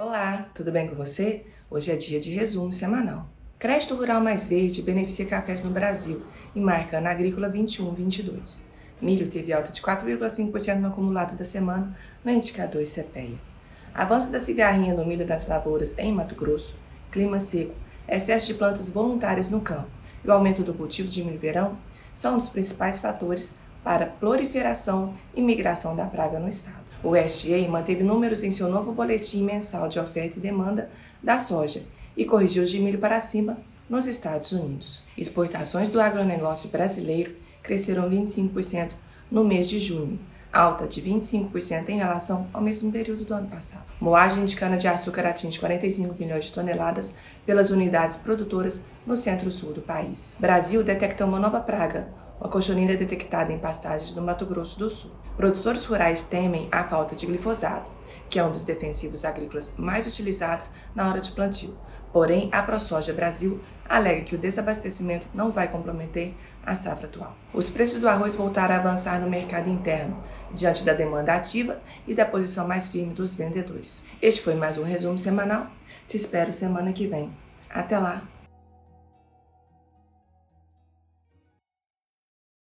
Olá, tudo bem com você? Hoje é dia de resumo semanal. Crédito Rural Mais Verde beneficia cafés no Brasil e marca na Agrícola 21-22. Milho teve alta de 4,5% no acumulado da semana no indicador CPEA. Avanço da cigarrinha no milho das lavouras em Mato Grosso, clima seco, excesso de plantas voluntárias no campo e o aumento do cultivo de milho-verão são um dos principais fatores para proliferação e migração da praga no estado. O USDA manteve números em seu novo boletim mensal de oferta e demanda da soja e corrigiu de milho para cima nos Estados Unidos. Exportações do agronegócio brasileiro cresceram 25% no mês de junho, alta de 25% em relação ao mesmo período do ano passado. Moagem de cana-de-açúcar atinge 45 milhões de toneladas pelas unidades produtoras no centro-sul do país. Brasil detecta uma nova praga, uma cochonilha detectada em pastagens do Mato Grosso do Sul. Produtores rurais temem a falta de glifosato, que é um dos defensivos agrícolas mais utilizados na hora de plantio. Porém, a ProSoja Brasil alega que o desabastecimento não vai comprometer a safra atual. Os preços do arroz voltaram a avançar no mercado interno, diante da demanda ativa e da posição mais firme dos vendedores. Este foi mais um resumo semanal. Te espero semana que vem. Até lá!